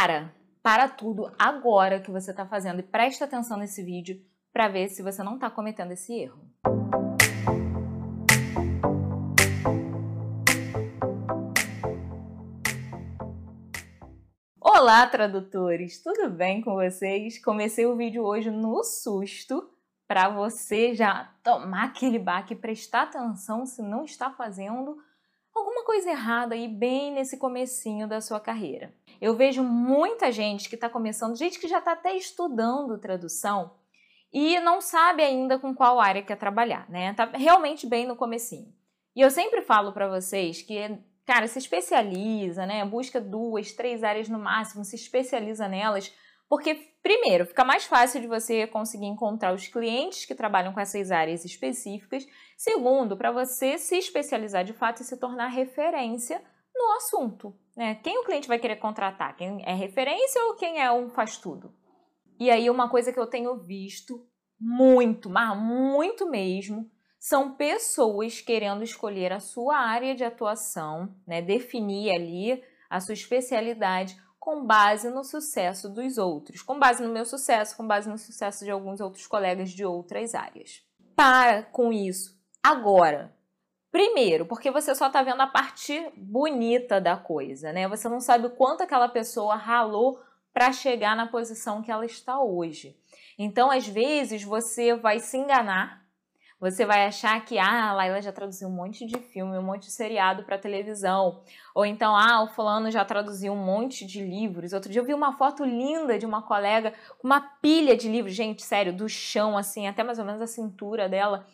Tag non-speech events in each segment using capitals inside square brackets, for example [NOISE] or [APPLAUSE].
para, para tudo agora que você está fazendo e presta atenção nesse vídeo para ver se você não está cometendo esse erro. Olá, tradutores! Tudo bem com vocês? Comecei o vídeo hoje no susto para você já tomar aquele baque e prestar atenção se não está fazendo alguma coisa errada aí bem nesse comecinho da sua carreira. Eu vejo muita gente que está começando, gente que já está até estudando tradução e não sabe ainda com qual área quer trabalhar, né? Tá realmente bem no comecinho. E eu sempre falo para vocês que Cara, se especializa, né? Busca duas, três áreas no máximo, se especializa nelas, porque, primeiro, fica mais fácil de você conseguir encontrar os clientes que trabalham com essas áreas específicas. Segundo, para você se especializar de fato e se tornar referência no assunto. Né? Quem o cliente vai querer contratar? Quem é referência ou quem é um faz tudo? E aí, uma coisa que eu tenho visto muito, mas muito mesmo, são pessoas querendo escolher a sua área de atuação, né, definir ali a sua especialidade com base no sucesso dos outros, com base no meu sucesso, com base no sucesso de alguns outros colegas de outras áreas. Para com isso agora. Primeiro, porque você só está vendo a parte bonita da coisa, né? Você não sabe o quanto aquela pessoa ralou para chegar na posição que ela está hoje. Então, às vezes, você vai se enganar você vai achar que ah, a Laila já traduziu um monte de filme, um monte de seriado para televisão. Ou então, ah, o fulano já traduziu um monte de livros. Outro dia eu vi uma foto linda de uma colega com uma pilha de livros, gente, sério, do chão assim, até mais ou menos a cintura dela,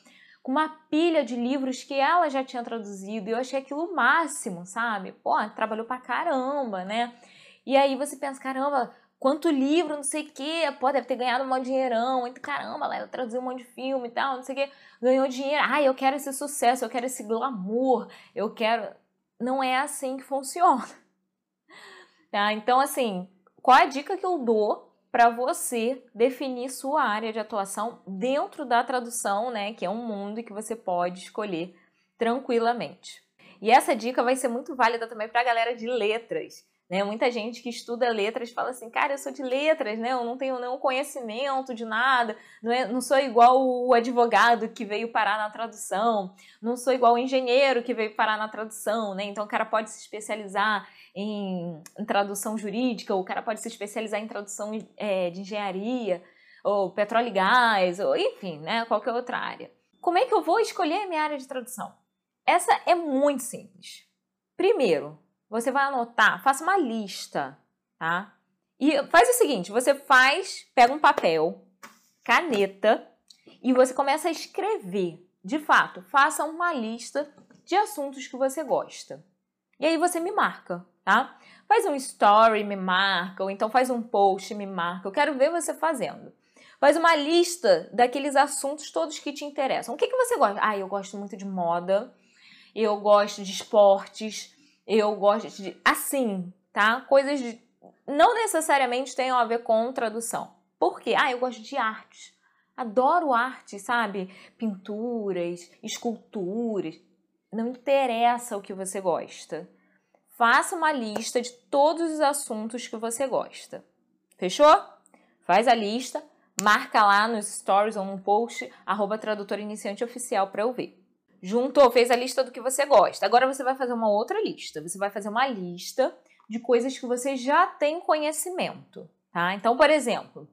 com uma pilha de livros que ela já tinha traduzido. E eu achei aquilo o máximo, sabe? Pô, trabalhou pra caramba, né? E aí você pensa, caramba, quanto livro, não sei o quê, pô, deve ter ganhado um monte de dinheirão, muito caramba, ela traduziu um monte de filme e tal, não sei o quê, ganhou dinheiro, ah, eu quero esse sucesso, eu quero esse glamour, eu quero... Não é assim que funciona. [LAUGHS] Tá? Então, assim, qual a dica que eu dou para você definir sua área de atuação dentro da tradução, né, que é um mundo que você pode escolher tranquilamente. E essa dica vai ser muito válida também para a galera de letras. Né? Muita gente que estuda letras fala assim, cara, eu sou de letras, né? Eu não tenho nenhum conhecimento de nada, não, é, não sou igual o advogado que veio parar na tradução, não sou igual o engenheiro que veio parar na tradução, né? Então o cara pode se especializar em, em tradução jurídica, o cara pode se especializar em tradução é, de engenharia, ou petróleo e gás, ou enfim, né? Qualquer outra área. Como é que eu vou escolher a minha área de tradução? Essa é muito simples. Primeiro, você vai anotar, faça uma lista, tá? E faz o seguinte, você faz, pega um papel, caneta e você começa a escrever. De fato, faça uma lista de assuntos que você gosta. E aí você me marca, tá? Faz um story, me marca, ou então faz um post, me marca. Eu quero ver você fazendo. Faz uma lista daqueles assuntos todos que te interessam. O que, que você gosta? Ah, eu gosto muito de moda, eu gosto de esportes, eu gosto de. Assim, tá? Coisas de, não necessariamente tenham a ver com tradução. Por quê? Ah, eu gosto de artes. Adoro arte, sabe? Pinturas, esculturas. Não interessa o que você gosta. Faça uma lista de todos os assuntos que você gosta. Fechou? Faz a lista, marca lá nos stories ou no post, arroba tradutor iniciante oficial para eu ver juntou, fez a lista do que você gosta. Agora você vai fazer uma outra lista. Você vai fazer uma lista de coisas que você já tem conhecimento, tá? Então, por exemplo,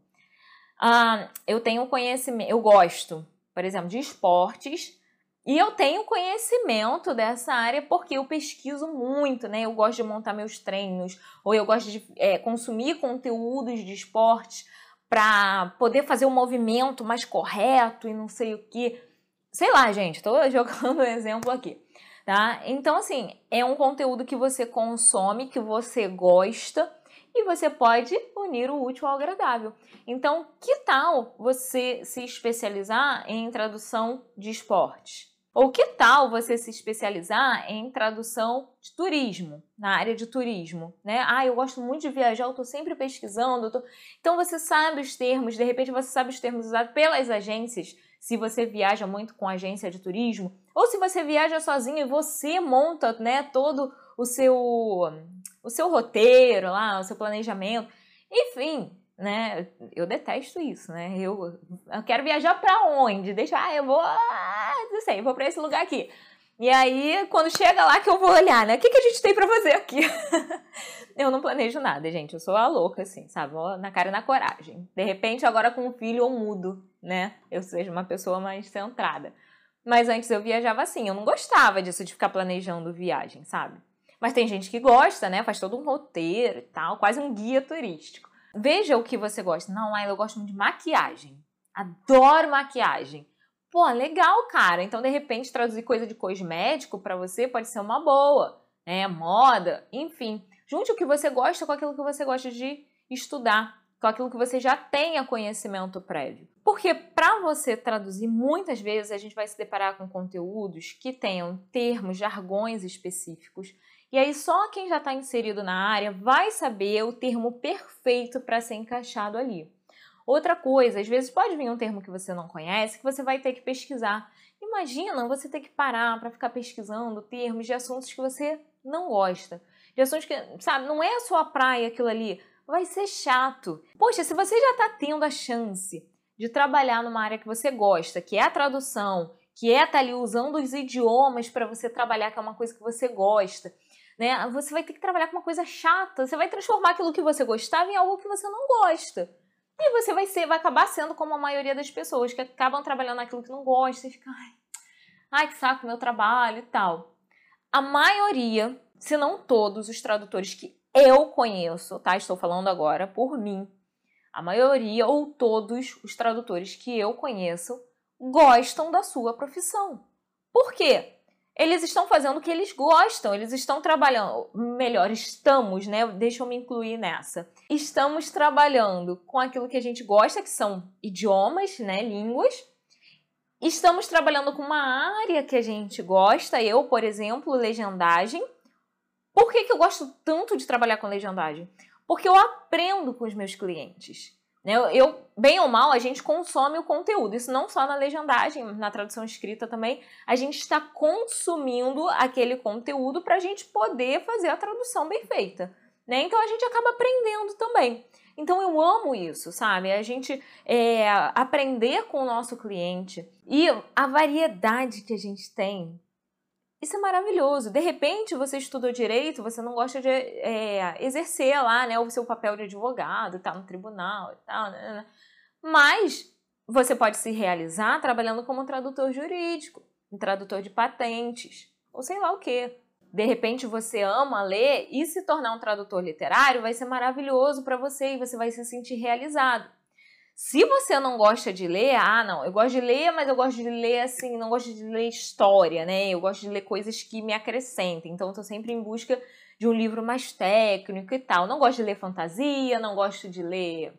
uh, eu tenho conhecimento, eu gosto, por exemplo, de esportes e eu tenho conhecimento dessa área porque eu pesquiso muito, né? Eu gosto de montar meus treinos ou eu gosto de é, consumir conteúdos de esportes para poder fazer o um movimento mais correto e não sei o que. Sei lá, gente, tô [LAUGHS] jogando um exemplo aqui, tá? Então, assim, é um conteúdo que você consome, que você gosta e você pode unir o útil ao agradável. Então, que tal você se especializar em tradução de esporte? Ou que tal você se especializar em tradução de turismo, na área de turismo, né? Ah, eu gosto muito de viajar, eu tô sempre pesquisando. Tô... Então você sabe os termos, de repente você sabe os termos usados pelas agências se você viaja muito com agência de turismo, ou se você viaja sozinho e você monta né, todo o seu, o seu roteiro lá, o seu planejamento. Enfim, né? Eu detesto isso, né? Eu, eu quero viajar para onde? Deixa, ah, eu vou, ah, não sei, vou para esse lugar aqui. E aí, quando chega lá que eu vou olhar, né? O que, que a gente tem para fazer aqui? [LAUGHS] eu não planejo nada, gente. Eu sou a louca, assim, sabe? Na cara e na coragem. De repente, agora com um filho, eu mudo, né? Eu seja uma pessoa mais centrada. Mas antes eu viajava assim. Eu não gostava disso de ficar planejando viagem, sabe? Mas tem gente que gosta, né? Faz todo um roteiro e tal, quase um guia turístico. Veja o que você gosta. Não, eu gosto muito de maquiagem. Adoro maquiagem. Pô, legal, cara. Então, de repente, traduzir coisa de cosmético para você pode ser uma boa, né? Moda, enfim. Junte o que você gosta com aquilo que você gosta de estudar, com aquilo que você já tenha conhecimento prévio. Porque para você traduzir, muitas vezes a gente vai se deparar com conteúdos que tenham termos, jargões específicos. E aí só quem já está inserido na área vai saber o termo perfeito para ser encaixado ali. Outra coisa, às vezes pode vir um termo que você não conhece, que você vai ter que pesquisar. Imagina você ter que parar para ficar pesquisando termos de assuntos que você não gosta. De assuntos que, sabe, não é a sua praia aquilo ali. Vai ser chato. Poxa, se você já está tendo a chance de trabalhar numa área que você gosta, que é a tradução, que é estar tá ali usando os idiomas para você trabalhar, que é uma coisa que você gosta, né? Você vai ter que trabalhar com uma coisa chata. Você vai transformar aquilo que você gostava em algo que você não gosta. E você vai ser, vai acabar sendo como a maioria das pessoas que acabam trabalhando naquilo que não gosta e fica, ai, ai que saco meu trabalho e tal. A maioria, se não todos os tradutores que eu conheço, tá? Estou falando agora por mim. A maioria ou todos os tradutores que eu conheço gostam da sua profissão. Por quê? eles estão fazendo o que eles gostam, eles estão trabalhando, melhor, estamos, né? Deixa eu me incluir nessa. Estamos trabalhando com aquilo que a gente gosta, que são idiomas, né, línguas. Estamos trabalhando com uma área que a gente gosta, eu, por exemplo, legendagem. Por que, que eu gosto tanto de trabalhar com legendagem? Porque eu aprendo com os meus clientes. Né? Eu, bem ou mal, a gente consome o conteúdo. Isso não só na legendagem, na tradução escrita também. A gente está consumindo aquele conteúdo para a gente poder fazer a tradução bem feita. Né? Então a gente acaba aprendendo também. Então eu amo isso, sabe? A gente é, aprender com o nosso cliente e a variedade que a gente tem isso é maravilhoso. De repente, você estudou direito, você não gosta de é, exercer lá, né, o seu papel de advogado, tá no tribunal e tal, né, né, né? Mas você pode se realizar trabalhando como tradutor jurídico, um tradutor de patentes, ou sei lá o quê. De repente você ama ler e se tornar um tradutor literário vai ser maravilhoso para você e você vai se sentir realizado. Se você não gosta de ler, ah, não, eu gosto de ler, mas eu gosto de ler assim, não gosto de ler história, né? Eu gosto de ler coisas que me acrescentem. Então, eu tô sempre em busca de um livro mais técnico e tal. Não gosto de ler fantasia, não gosto de ler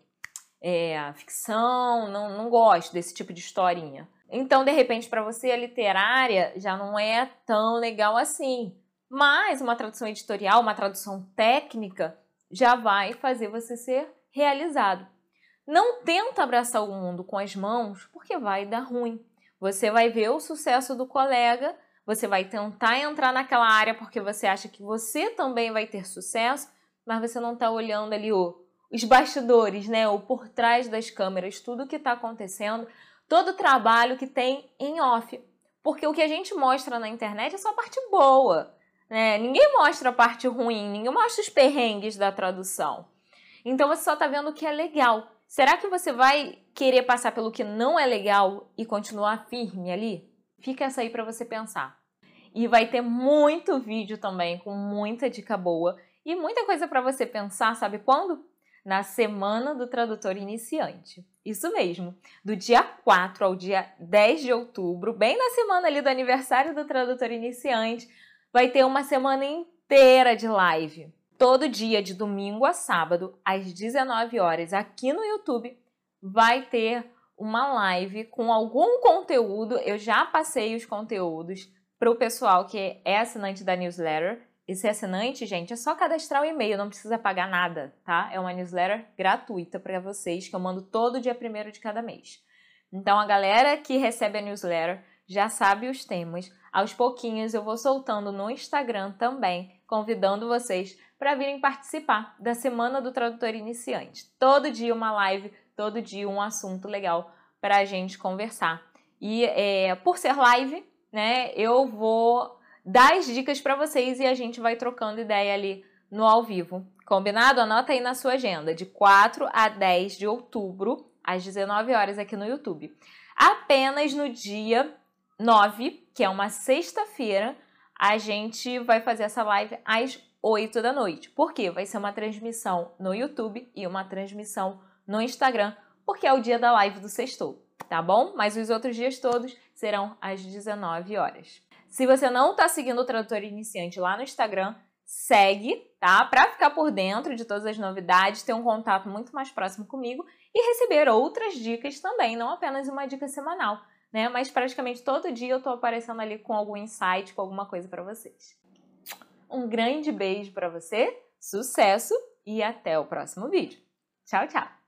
é, ficção, não, não gosto desse tipo de historinha. Então, de repente, para você a literária já não é tão legal assim. Mas uma tradução editorial, uma tradução técnica, já vai fazer você ser realizado. Não tenta abraçar o mundo com as mãos, porque vai dar ruim. Você vai ver o sucesso do colega, você vai tentar entrar naquela área porque você acha que você também vai ter sucesso, mas você não está olhando ali o, os bastidores, né? O por trás das câmeras, tudo que está acontecendo, todo o trabalho que tem em off. Porque o que a gente mostra na internet é só a parte boa. Né? Ninguém mostra a parte ruim, ninguém mostra os perrengues da tradução. Então você só está vendo o que é legal. Será que você vai querer passar pelo que não é legal e continuar firme ali? Fica essa aí para você pensar. E vai ter muito vídeo também com muita dica boa e muita coisa para você pensar, sabe quando? Na semana do tradutor iniciante. Isso mesmo, do dia 4 ao dia 10 de outubro, bem na semana ali do aniversário do tradutor iniciante, vai ter uma semana inteira de live todo dia, de domingo a sábado, às 19 horas, aqui no YouTube, vai ter uma live com algum conteúdo. Eu já passei os conteúdos para o pessoal que é assinante da newsletter. Esse assinante, gente, é só cadastrar o e-mail, não precisa pagar nada, tá? É uma newsletter gratuita para vocês que eu mando todo dia primeiro de cada mês. Então, a galera que recebe a newsletter já sabe os temas. Aos pouquinhos eu vou soltando no Instagram também convidando vocês para virem participar da Semana do Tradutor Iniciante. Todo dia uma live, todo dia um assunto legal para a gente conversar. E é, por ser live, né, eu vou dar as dicas para vocês e a gente vai trocando ideia ali no ao vivo. Combinado? Anota aí na sua agenda, de 4 a 10 de outubro, às 19 horas aqui no YouTube. Apenas no dia 9, que é uma sexta-feira, a gente vai fazer essa live às 8 da noite. Por quê? Vai ser uma transmissão no YouTube e uma transmissão no Instagram, porque é o dia da live do Sextou, tá bom? Mas os outros dias todos serão às 19 horas. Se você não está seguindo o Tradutor Iniciante lá no Instagram, segue, tá? Para ficar por dentro de todas as novidades, ter um contato muito mais próximo comigo e receber outras dicas também, não apenas uma dica semanal, né? Mas praticamente todo dia eu tô aparecendo ali com algum insight, com alguma coisa para vocês. Um grande beijo para você, sucesso e até o próximo vídeo. Tchau, tchau!